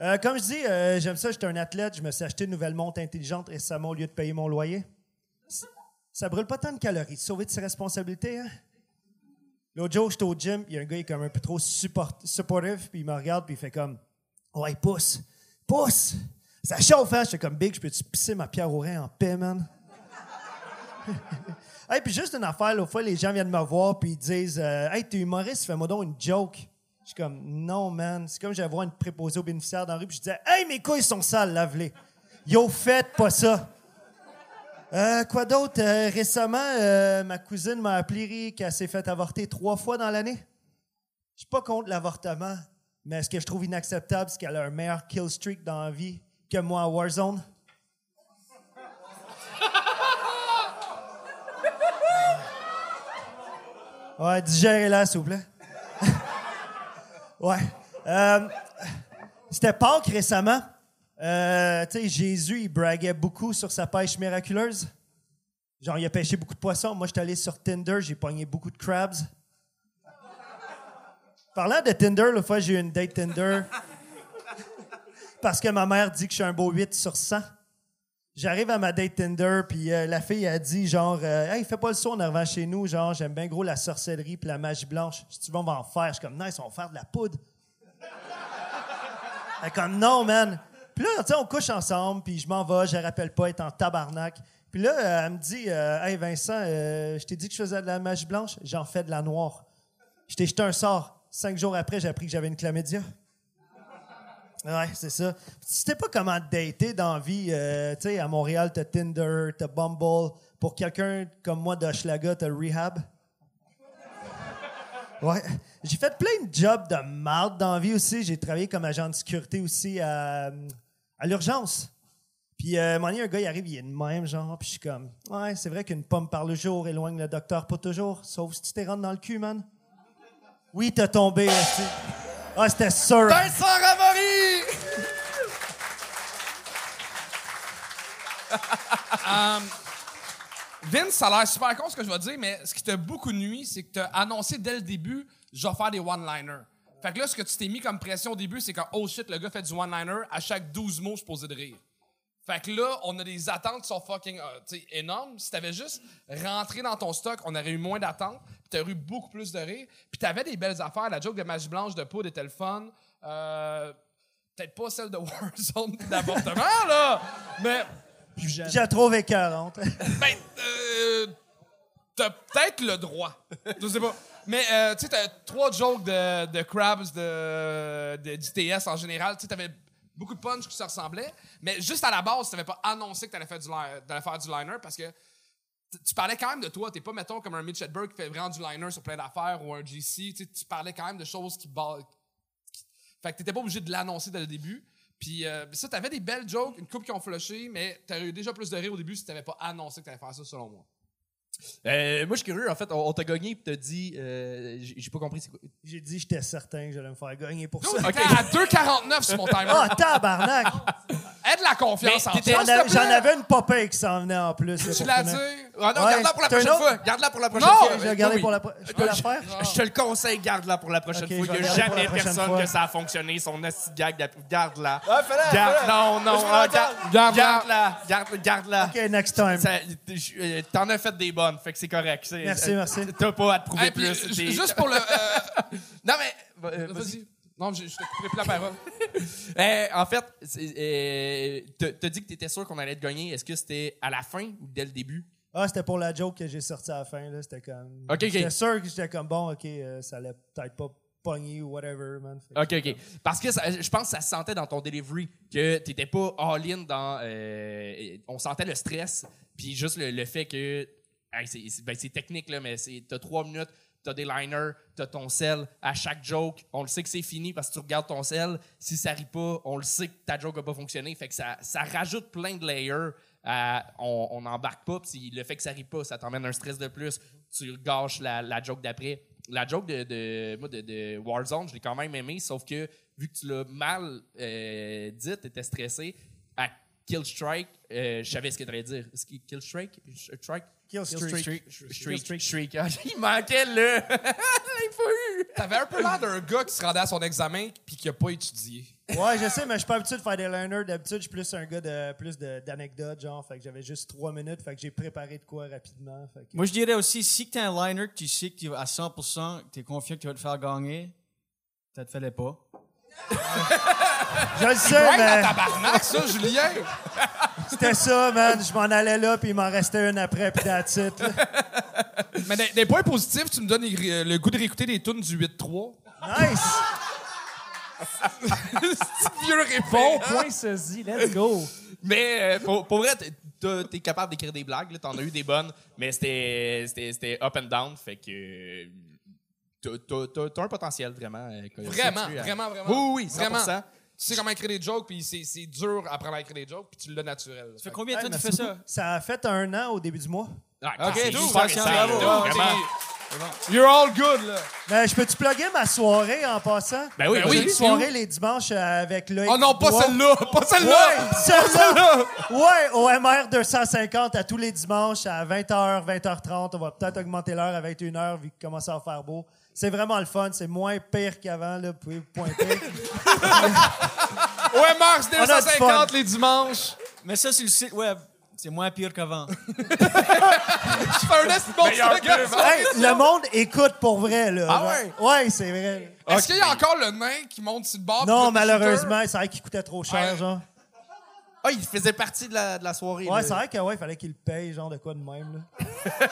Speaker 8: Euh, comme je dis, euh, j'aime ça, j'étais un athlète, je me suis acheté une nouvelle montre intelligente récemment au lieu de payer mon loyer. Ça brûle pas tant de calories, sauver de ses responsabilités, hein? L'autre jour, j'étais au gym, il y a un gars qui est comme un peu trop support, supportive, puis il me regarde, puis il fait comme Ouais, pousse, pousse! Ça chauffe, hein? J'étais comme Big, je peux-tu pisser ma pierre au rein en paix, man? hey, puis juste une affaire, l'autre fois, les gens viennent me voir, puis ils disent euh, Hey, t'es humoriste, fais-moi donc une joke. Je suis comme Non, man. C'est comme voir une préposée aux bénéficiaires dans la rue, puis je disais Hey, mes couilles sont sales, lave-les. Yo, faites pas ça. Euh, quoi d'autre? Euh, récemment, euh, ma cousine m'a appelé qu'elle s'est fait avorter trois fois dans l'année. Je suis pas contre l'avortement, mais ce que je trouve inacceptable, c'est qu'elle a un meilleur kill streak dans la vie que moi à Warzone. Ouais, digérez-la, s'il vous plaît. ouais. C'était Pâques récemment. Euh, tu sais, Jésus, il braguait beaucoup sur sa pêche miraculeuse. Genre, il a pêché beaucoup de poissons. Moi, j'étais allé sur Tinder, j'ai pogné beaucoup de crabs. Parlant de Tinder, l'autre fois, j'ai eu une date Tinder. Parce que ma mère dit que je suis un beau 8 sur 100. J'arrive à ma date Tinder, puis euh, la fille a dit genre, euh, hey, fais pas le saut en arrivant chez nous, genre, j'aime bien gros la sorcellerie puis la magie blanche. Tu veux, on va en faire. Je suis comme, nice, on va faire de la poudre. Elle est comme, non, man. Puis là, tu on couche ensemble, puis je m'en vais, je la rappelle pas, est en tabarnak. Puis là, euh, elle me dit, euh, hey, Vincent, euh, je t'ai dit que je faisais de la magie blanche, j'en fais de la noire. Je t'ai jeté un sort. Cinq jours après, j'ai appris que j'avais une chlamydia. Ouais, c'est ça. Tu sais pas comment te dater dans vie. tu sais, à Montréal, t'as Tinder, t'as Bumble. Pour quelqu'un comme moi d'Hochelaga, t'as Rehab. Ouais. J'ai fait plein de jobs de marde dans vie aussi. J'ai travaillé comme agent de sécurité aussi à, à l'urgence. Puis, euh, à un gars, il arrive, il est de même, genre. Puis je suis comme, ouais, c'est vrai qu'une pomme par le jour éloigne le docteur pas toujours. Sauf si tu t'es rentré dans le cul, man. Oui, t'as tombé, esti. Ah, c'était sûr.
Speaker 2: Vincent Ravary! Vince, ça a l'air super con ce que je vais dire, mais ce qui t'a beaucoup nuit, c'est que t'as annoncé dès le début, je vais faire des one-liners. Fait que là, ce que tu t'es mis comme pression au début, c'est quand, oh shit, le gars fait du one-liner, à chaque 12 mots, je suis posé de rire. Fait que là, on a des attentes qui sont fucking euh, tu sais, énormes. Si t'avais juste rentré dans ton stock, on aurait eu moins d'attentes, puis t'aurais eu beaucoup plus de rire. Puis t'avais des belles affaires. La joke de Magie Blanche de poudre était le fun. Euh, Peut-être pas celle de Warzone d'avortement, là! Mais
Speaker 8: la trouve écœurante.
Speaker 2: ben, euh, t'as peut-être le droit. Je sais pas. Mais, euh, tu sais, t'as trois jokes de, Krabs, de, de, d'ITS en général. Tu sais, t'avais beaucoup de punch qui se ressemblaient. Mais juste à la base, t'avais pas annoncé que t'allais faire du, t'allais faire du liner parce que tu parlais quand même de toi. T'es pas, mettons, comme un Mitch Hedberg qui fait vraiment du liner sur plein d'affaires ou un GC. Tu parlais quand même de choses qui... qui- Fait que t'étais pas obligé de l'annoncer dès le début. Puis euh, ça, t'avais des belles jokes, une coupe qui ont flushé, mais t'aurais eu déjà plus de rire au début si t'avais pas annoncé que t'allais faire ça, selon moi.
Speaker 1: Euh, moi, je suis curieux. En fait, on, on t'a gagné et t'as dit. euh, j'ai pas compris c'est quoi.
Speaker 8: J'ai dit j'étais certain que j'allais me faire gagner pour ça.
Speaker 2: T'étais à 2,49 sur mon timer.
Speaker 8: Ah, tabarnak!
Speaker 2: Aide la confiance en toi.
Speaker 8: J'en avais une popée qui s'en venait en plus.
Speaker 2: Tu l'as dit.
Speaker 1: Ah non, garde-la pour la prochaine fois. Garde-la pour la prochaine
Speaker 2: Non!
Speaker 1: fois.
Speaker 8: Je vais garder pour la Je peux la faire?
Speaker 1: Je te le conseille, garde-la pour la prochaine fois. Il n'y a jamais personne que ça a fonctionné. Son gag, de- garde-la. Non, non, ah,
Speaker 2: Garde-la.
Speaker 1: garde-la. Garde- Garde-la.
Speaker 8: OK, next time.
Speaker 1: Euh, T'en as fait des bonnes, fait que c'est correct.
Speaker 8: Merci, merci.
Speaker 1: T'as pas à te prouver plus.
Speaker 2: Juste pour le. euh,
Speaker 1: Non, mais. euh, vas-y.
Speaker 2: Non, je, je te couperai plus la parole.
Speaker 1: Euh, en fait, euh, t'as t'as dit que t'étais sûr qu'on allait te gagner. Est-ce que c'était à la fin ou dès le début?
Speaker 8: Ah, c'était pour la joke que j'ai sortie à la fin. là. C'était comme.
Speaker 1: Ok, ok.
Speaker 8: J'étais sûr que j'étais comme bon, OK, euh, ça allait peut-être pas pogner ou whatever, man.
Speaker 1: OK, OK. Parce que ça- je pense que ça se sentait dans ton delivery que t'étais pas all-in dans... euh, on sentait le stress, puis juste le, le fait que... hey, c'est c'est- ben, c'est technique, là, mais c'est- t'as trois minutes, t'as des liners, t'as ton sel. À chaque joke, on le sait que c'est fini parce que tu regardes ton sel. Si ça rit pas, on le sait que ta joke a pas fonctionné. Fait que ça, ça rajoute plein de layers. on n'embarque pas, puis le fait que ça rit pas, ça t'emmène un stress de plus. Tu gâches la, la joke d'après. La joke de, de, de, Warzone, je l'ai quand même aimé, sauf que vu que tu l'as mal euh, dit, tu étais stressé, Kill Strike, euh, je savais ce que tu allais dire. Est-ce que Kill Strike? Strike?
Speaker 8: Kill Streak.
Speaker 1: Streak. Streak. Streak. Ah, il manquait le. il faut eu.
Speaker 2: T'avais un peu l'air d'un gars qui se rendait à son examen puis qui a pas étudié.
Speaker 8: Ouais, je sais, mais je suis pas habitué de faire des liners. D'habitude, je suis plus un gars de plus de- d'anecdotes, genre. Fait que j'avais juste trois minutes. Fait que j'ai préparé de quoi rapidement. Fait que-
Speaker 3: Moi, je dirais aussi, si tu as un liner que tu sais que tu vas à 100%, que tu es confiant que tu vas te faire gagner, ça te fallait pas.
Speaker 8: Je le sais,
Speaker 2: Ouais,
Speaker 8: mais
Speaker 2: tabarnak, ça, Julien!
Speaker 8: c'était ça, man. Je m'en allais là, puis il m'en restait une après, puis that's it.
Speaker 2: Mais des, des points positifs, tu me donnes euh, le goût de réécouter des tunes du 8-3.
Speaker 8: Nice!
Speaker 2: Vieux réponse.
Speaker 7: Bon point saisi, let's go.
Speaker 1: Mais euh, pour, pour vrai, t'es- capable d'écrire des blagues. T'en as eu des bonnes, mais c'était c'était- c'était up and down. Fait que. Euh, t'as- un potentiel vraiment. euh,
Speaker 2: Vraiment,
Speaker 1: à-
Speaker 2: vraiment, vraiment.
Speaker 1: Oui, oui, 100%.
Speaker 2: Vraiment. Tu sais comment écrire des jokes, puis c'est dur à apprendre à écrire des jokes, puis tu l'as naturel.
Speaker 3: Ça fait combien de temps que tu fais ça?
Speaker 8: Ça a fait un an au début du mois.
Speaker 1: Ouais,
Speaker 3: Ok.
Speaker 2: You're all good, là.
Speaker 8: Mais je peux-tu plugger ma soirée en passant?
Speaker 1: Ben oui,
Speaker 2: Ben
Speaker 1: oui.
Speaker 8: Une soirée les dimanches euh, avec Loïc
Speaker 2: Oh non, pas celle-là! Pas
Speaker 8: Ouais,
Speaker 2: celle-là!
Speaker 8: celle-là! Ouais, au MR 250 à tous les dimanches à 20h, 20h30. On va peut-être augmenter l'heure à 21h vu qu'il commence à faire beau. C'est vraiment le fun. C'est moins pire qu'avant, là. Vous pouvez vous pointer.
Speaker 2: Ouais, Mars
Speaker 8: On a du
Speaker 2: 250
Speaker 8: fun.
Speaker 2: les dimanches.
Speaker 3: Mais ça, sur le site web, c'est moins pire qu'avant.
Speaker 2: Je fais un esti bon
Speaker 1: le
Speaker 8: Hey, le monde écoute pour vrai, là.
Speaker 1: Ah ouais?
Speaker 8: Ouais, c'est vrai.
Speaker 2: Est-ce qu'il y a encore le nain qui monte sur le bord?
Speaker 8: Non, malheureusement, c'est vrai qu'il coûtait trop cher,
Speaker 2: Ouais.
Speaker 8: genre.
Speaker 1: Ah, il faisait partie de la, de la soirée.
Speaker 8: Ouais,
Speaker 1: là.
Speaker 8: c'est vrai que ouais, fallait qu'il le paye, genre de quoi de même, là.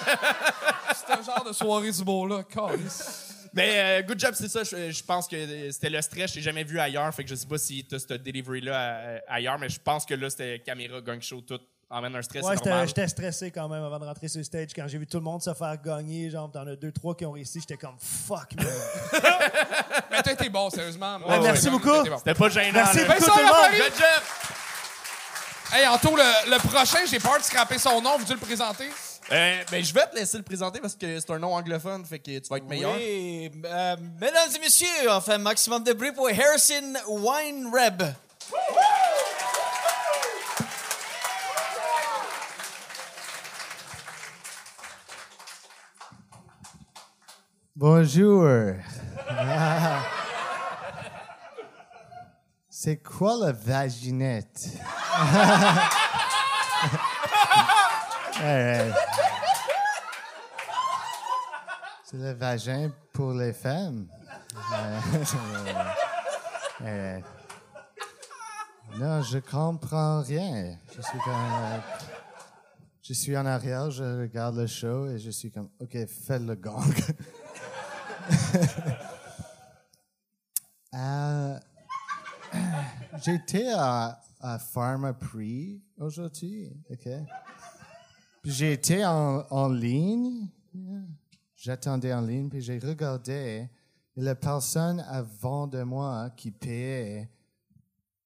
Speaker 2: C'est un genre de soirée du beau-là. Calisse.
Speaker 1: Mais euh, good job, c'est ça. Je, je pense que euh, c'était le stress. Je t'ai jamais vu ailleurs. Fait que je sais pas si t'as ce delivery-là euh, ailleurs, mais je pense que là, c'était caméra, gang show, tout emmène un stress
Speaker 8: Ouais, j'étais stressé quand même avant de rentrer sur le stage. Quand j'ai vu tout le monde se faire gagner, genre, t'en as deux, trois qui ont réussi, j'étais comme fuck, man.
Speaker 2: Mais t'as été bon, sérieusement.
Speaker 8: Ouais, merci beaucoup.
Speaker 2: bon.
Speaker 1: C'était pas gênant.
Speaker 8: Merci
Speaker 1: là.
Speaker 8: beaucoup, tout le monde.
Speaker 2: Raphaël.
Speaker 1: Good job!
Speaker 2: Hey, Anto, le, le prochain, j'ai peur de scraper son nom. Veux-tu le présenter?
Speaker 1: Euh, ben, je vais te laisser le présenter parce que c'est un nom anglophone, fait que tu vas être meilleur.
Speaker 3: Euh, mesdames et messieurs, on fait un maximum de bruit pour Harrison Wine Weinreb.
Speaker 9: Bonjour. C'est quoi la vaginette? C'est le vagin pour les femmes. Non, je comprends rien. Je suis comme, je suis en arrière, je regarde le show et je suis comme, OK, fais le gang. Euh, J'étais à, à Pharma Prix aujourd'hui, OK? J'ai été en, en ligne. J'attendais en ligne, puis j'ai regardé. Et la personne avant de moi qui payait,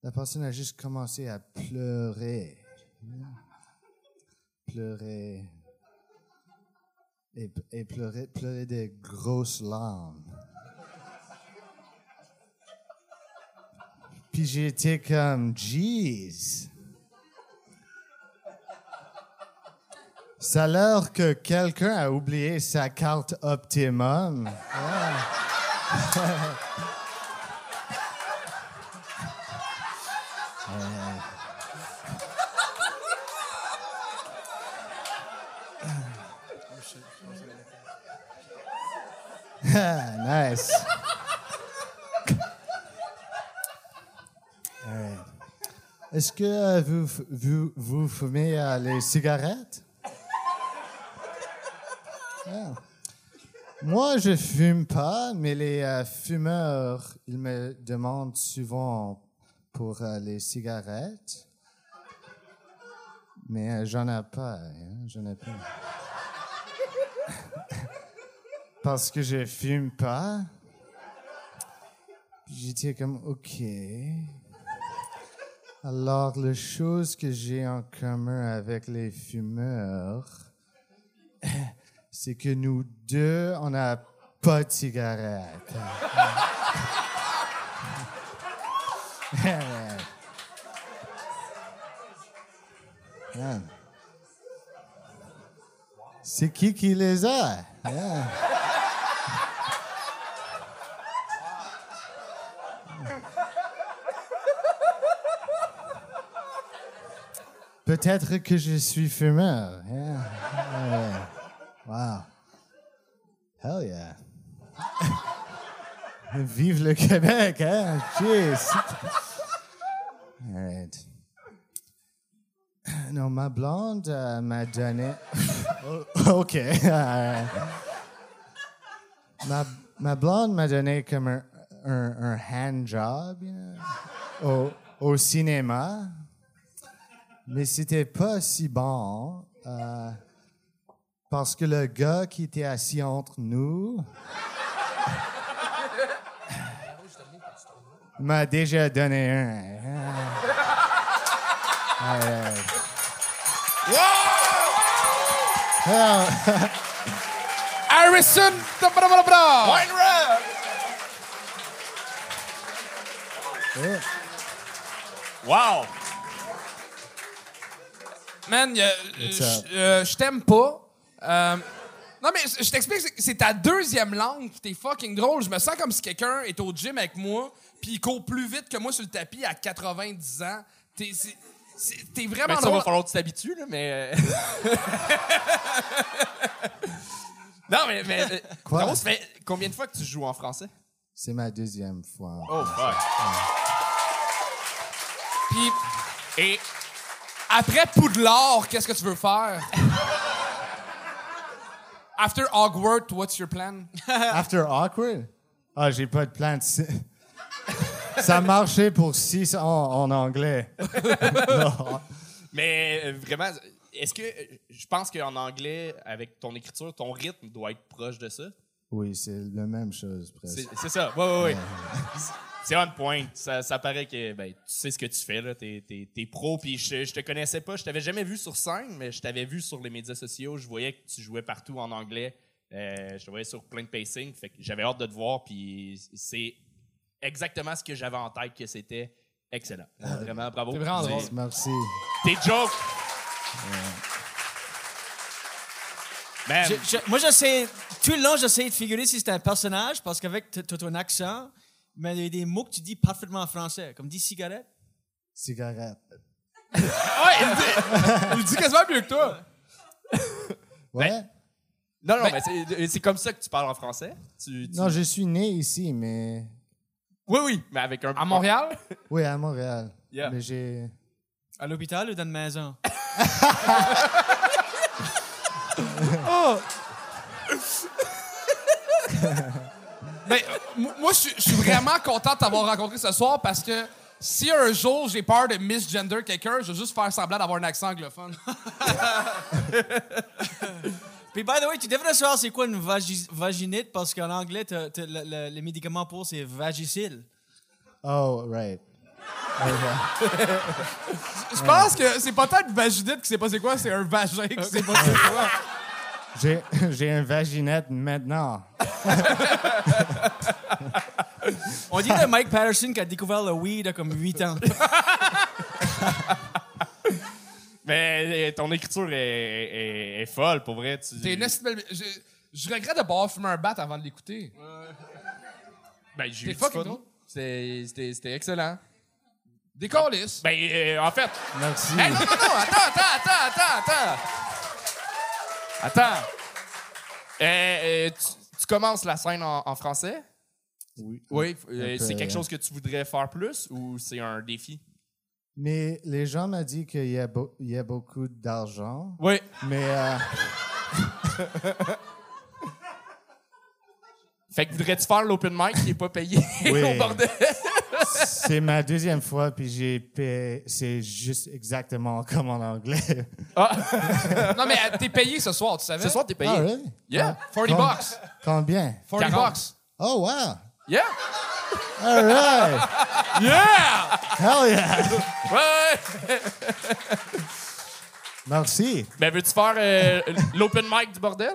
Speaker 9: la personne a juste commencé à pleurer. Pleurer. Et, et pleurer, pleurer des grosses larmes. Puis j'étais comme, jeez. Ça a l'air que quelqu'un a oublié sa carte Optimum. Ah, nice. Alright. Est-ce que euh, vous, vous fumez euh, les cigarettes? Moi, je fume pas, mais les euh, fumeurs, ils me demandent souvent pour euh, les cigarettes. Mais euh, j'en ai pas, hein, pas. Parce que je fume pas. J'étais comme, OK. Alors, la chose que j'ai en commun avec les fumeurs, c'est que nous deux, on n'a pas de cigarette. Yeah. C'est qui qui les a? Yeah. Peut-être que je suis fumeur. Yeah. Wow. Yeah. Vive le Québec, hein? Jeez. All right. Non, ma blonde euh, m'a donné. OK. Right. ma, ma blonde m'a donné comme un, un, un hand job you know, au, au cinéma. Mais c'était pas si bon. euh, parce que le gars qui était assis entre nous m'a déjà donné un. Ouais. Ah,
Speaker 2: Harrison! bra- bra.
Speaker 1: Wow!
Speaker 2: Man, je euh, je t'aime pas. Euh, non, mais je je t'explique, c'est- ta deuxième langue, puis t'es fucking drôle. Je me sens comme si quelqu'un est au gym avec moi, puis il court plus vite que moi sur le tapis à 90 ans. T'es c'est- c'est- t'es vraiment
Speaker 1: Ben, ça va
Speaker 2: drôle.
Speaker 1: falloir que tu t'habitues, là, mais. euh, non, mais. mais euh,
Speaker 9: Quoi?
Speaker 1: Frérot, ça fait combien de fois que tu joues en français?
Speaker 9: C'est ma deuxième fois.
Speaker 1: Oh, fuck.
Speaker 2: Puis, et après Poudlard, qu'est-ce que tu veux faire? After Hogwarts, what's your plan?
Speaker 9: After awkward? Ah, j'ai pas de plan de Ça marchait pour six en, en anglais. Non.
Speaker 1: Mais euh, vraiment, est-ce que. Je pense qu'en anglais, avec ton écriture, ton rythme doit être proche de ça?
Speaker 9: Oui, c'est la même chose
Speaker 1: C'est
Speaker 9: presque.
Speaker 1: c'est ça. Ouais, ouais, ouais. C'est on point. Ça, ça paraît que ben, tu sais ce que tu fais. là. T'es, t'es- t'es pro. Puis je, je te connaissais pas. Je t'avais jamais vu sur scène, mais je t'avais vu sur les médias sociaux. Je voyais que tu jouais partout en anglais. Euh, je te voyais sur plein de pacing. Fait que j'avais hâte de te voir. Puis c'est exactement ce que j'avais en tête que c'était excellent. Vraiment, bravo.
Speaker 2: C'est vraiment drôle.
Speaker 9: Merci.
Speaker 1: Tes jokes. Man,
Speaker 3: Je- je- moi, j'essaie. Tout le long, j'essaie de figurer si c'est un personnage parce qu'avec ton accent, mais il y a des mots que tu dis parfaitement en français, comme dis cigarette.
Speaker 9: Cigarette.
Speaker 2: Il dit quasiment mieux que toi.
Speaker 9: Ouais.
Speaker 1: non, non,
Speaker 2: Ben-
Speaker 1: mais c'est- comme ça que tu parles en français. Tu, tu-
Speaker 9: Non, je suis né ici, mais.
Speaker 1: Oui, oui, mais avec un.
Speaker 2: À Montréal?
Speaker 9: Oui, à Montréal.
Speaker 1: Yeah.
Speaker 9: Mais j'ai.
Speaker 3: À l'hôpital ou dans une maison?
Speaker 2: Ben, m- moi, je suis- je suis vraiment content de t'avoir rencontré ce soir parce que si un jour j'ai peur de misgender quelqu'un, je vais juste faire semblant d'avoir un accent anglophone.
Speaker 3: Puis, by the way, tu devrais savoir c'est quoi une vagi- vaginite parce qu'en anglais, t'as- t'as le, le- le médicament pour c'est Vagisil.
Speaker 9: Oh, right.
Speaker 2: Je pense que c'est pas tant une vaginite qui sait pas c'est quoi, c'est un vagin qui sait pas c'est quoi.
Speaker 9: J'ai, j'ai un vaginette maintenant.
Speaker 3: On dirait Mike Patterson qui a découvert le weed à comme 8 ans.
Speaker 1: Mais euh, ton écriture est, est- est folle, pour vrai. Tu...
Speaker 2: T'es une esti de belle- Je, je regrette de pas avoir fumé un bat avant de l'écouter.
Speaker 1: Ben, j'ai
Speaker 2: T'es
Speaker 1: eu du
Speaker 2: fucking
Speaker 1: fun.
Speaker 2: drôle.
Speaker 1: C'était c'était- c'était excellent.
Speaker 2: Des câlisses.
Speaker 1: Ben, euh, en fait.
Speaker 9: Merci.
Speaker 1: Hey, non, non, non, attends, attends, attends, attends, attends. Attends. Euh, euh, tu, tu commences la scène en, en français?
Speaker 9: Oui.
Speaker 1: Oui. euh, c'est quelque chose que tu voudrais faire plus ou c'est un défi?
Speaker 9: Mais les gens m'ont dit qu'il y, a beau- il y a beaucoup d'argent.
Speaker 1: Oui.
Speaker 9: Mais euh,
Speaker 1: Fait que voudrais-tu faire l'open mic qui n'est pas payé
Speaker 9: Oui.
Speaker 1: au bordel?
Speaker 9: c'est ma deuxième fois, puis j'ai payé. C'est juste exactement comme en anglais.
Speaker 2: Non, mais euh, t'es payé ce soir, tu savais?
Speaker 1: Ce soir, t'es payé.
Speaker 9: Ah, really?
Speaker 1: Yeah.
Speaker 2: 40
Speaker 9: Com-
Speaker 2: bucks.
Speaker 9: Combien?
Speaker 2: 40
Speaker 1: 40.
Speaker 2: bucks.
Speaker 9: Oh, wow.
Speaker 1: Yeah.
Speaker 9: All right.
Speaker 1: Yeah!
Speaker 9: Hell yeah.
Speaker 1: Ouais!
Speaker 9: Merci.
Speaker 1: Ben, veux-tu faire euh, l'open mic du bordel?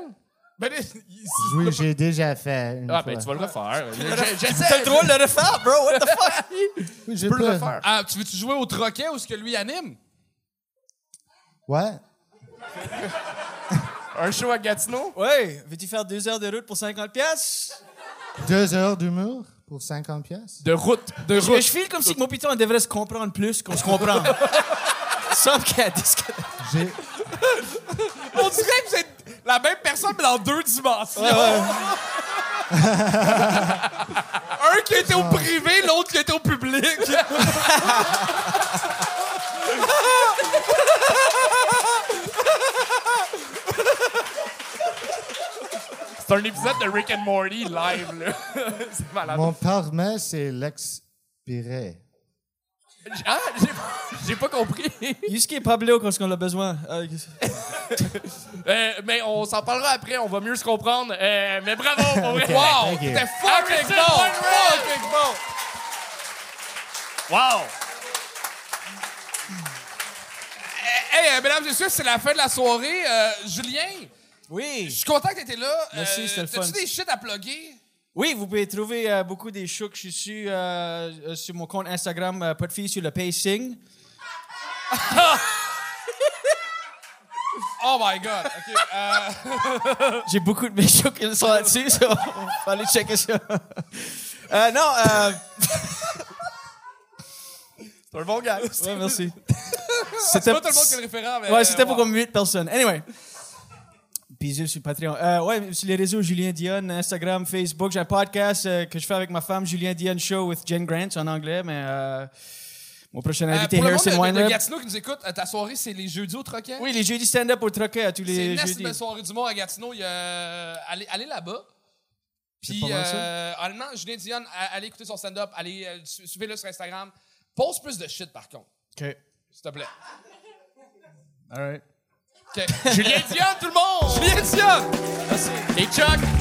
Speaker 2: Ben,
Speaker 9: Oui, j'ai déjà fait. Une
Speaker 1: Ah,
Speaker 9: fois.
Speaker 1: ben, tu vas le refaire. J'ai- J'essaie.
Speaker 3: T'as le droit de le refaire, bro. What the fuck?
Speaker 9: Oui, je
Speaker 1: Tu peux le refaire.
Speaker 2: Ah, tu veux-tu jouer au troquet ou ce que lui anime?
Speaker 9: Ouais.
Speaker 1: Un show à Gatineau?
Speaker 3: Ouais. Veux-tu faire deux heures de route pour 50 pièces?
Speaker 9: Deux heures d'humour pour 50 pièces.
Speaker 1: De route. De
Speaker 3: Je,
Speaker 1: route.
Speaker 3: je file comme si mon piton on devrait se comprendre plus qu'on se comprend. Semble qu'il y a des disque-
Speaker 9: J'ai,
Speaker 2: On dirait que vous êtes la même personne, mais dans deux dimensions. Un qui était au privé, l'autre qui était au public.
Speaker 1: C'est un épisode de Rick and Morty live, là. c'est malade.
Speaker 9: mon permis, c'est l'expiré.
Speaker 1: Ah, j'ai- j'ai pas compris.
Speaker 3: Yusuke et Pablo quand on a besoin. Euh,
Speaker 1: Euh, mais on s'en parlera après, on va mieux se comprendre. Euh, mais bravo, pour vrai.
Speaker 2: Wow!
Speaker 9: Thank you.
Speaker 2: C'était fucking bon! Fucking bon!
Speaker 1: Wow!
Speaker 2: Hey, euh, mesdames et messieurs, c'est la fin de la soirée. Euh, Julien, je
Speaker 3: oui.
Speaker 2: suis content que tu étais là.
Speaker 3: Merci, c'était le fun.
Speaker 2: des shit à plugger?
Speaker 3: Oui, vous pouvez trouver euh, beaucoup des shows que je suis euh, euh, sur mon compte Instagram, euh, pas de filles sur le pacing.
Speaker 2: Oh my God! OK. euh,
Speaker 3: J'ai beaucoup de mes shows qui sont là-dessus, so faut aller checker ça. Euh, non, euh,
Speaker 1: C'est un bon gars.
Speaker 3: ouais, merci.
Speaker 2: c'est pas tout le monde qui est le référent, mais...
Speaker 3: Ouais, c'était pour comme 8 personnes. Anyway. Bisous sur Patreon. Euh, ouais, sur les réseaux, Julien Dion, Instagram, Facebook. J'ai un podcast euh, que je fais avec ma femme, Julien Dion Show with Jen Grant en anglais, mais euh, mon prochain
Speaker 2: Euh,
Speaker 3: invité,
Speaker 2: pour le monde
Speaker 3: Harrison
Speaker 2: de, de, de
Speaker 3: Weinreb.
Speaker 2: Gatineau qui nous écoute, euh, ta soirée, c'est les jeudis au Troquet?
Speaker 3: Oui, les jeudis stand-up au troquet à tous
Speaker 2: C'est
Speaker 3: les
Speaker 2: une
Speaker 3: jeudis.
Speaker 2: belle soirée du monde à Gatineau. Il y a, allez, allez là-bas. Puis,
Speaker 3: pas mal ça.
Speaker 2: euh, honnêtement, Julien Dion, a- allez écouter son stand-up. Allez, euh, su- suivez-le sur Instagram. Pose plus de shit, par contre.
Speaker 3: OK.
Speaker 2: S'il te plaît.
Speaker 3: All right.
Speaker 1: Julien Dion, tout le monde!
Speaker 2: Julien Dion!
Speaker 1: Et Chuck!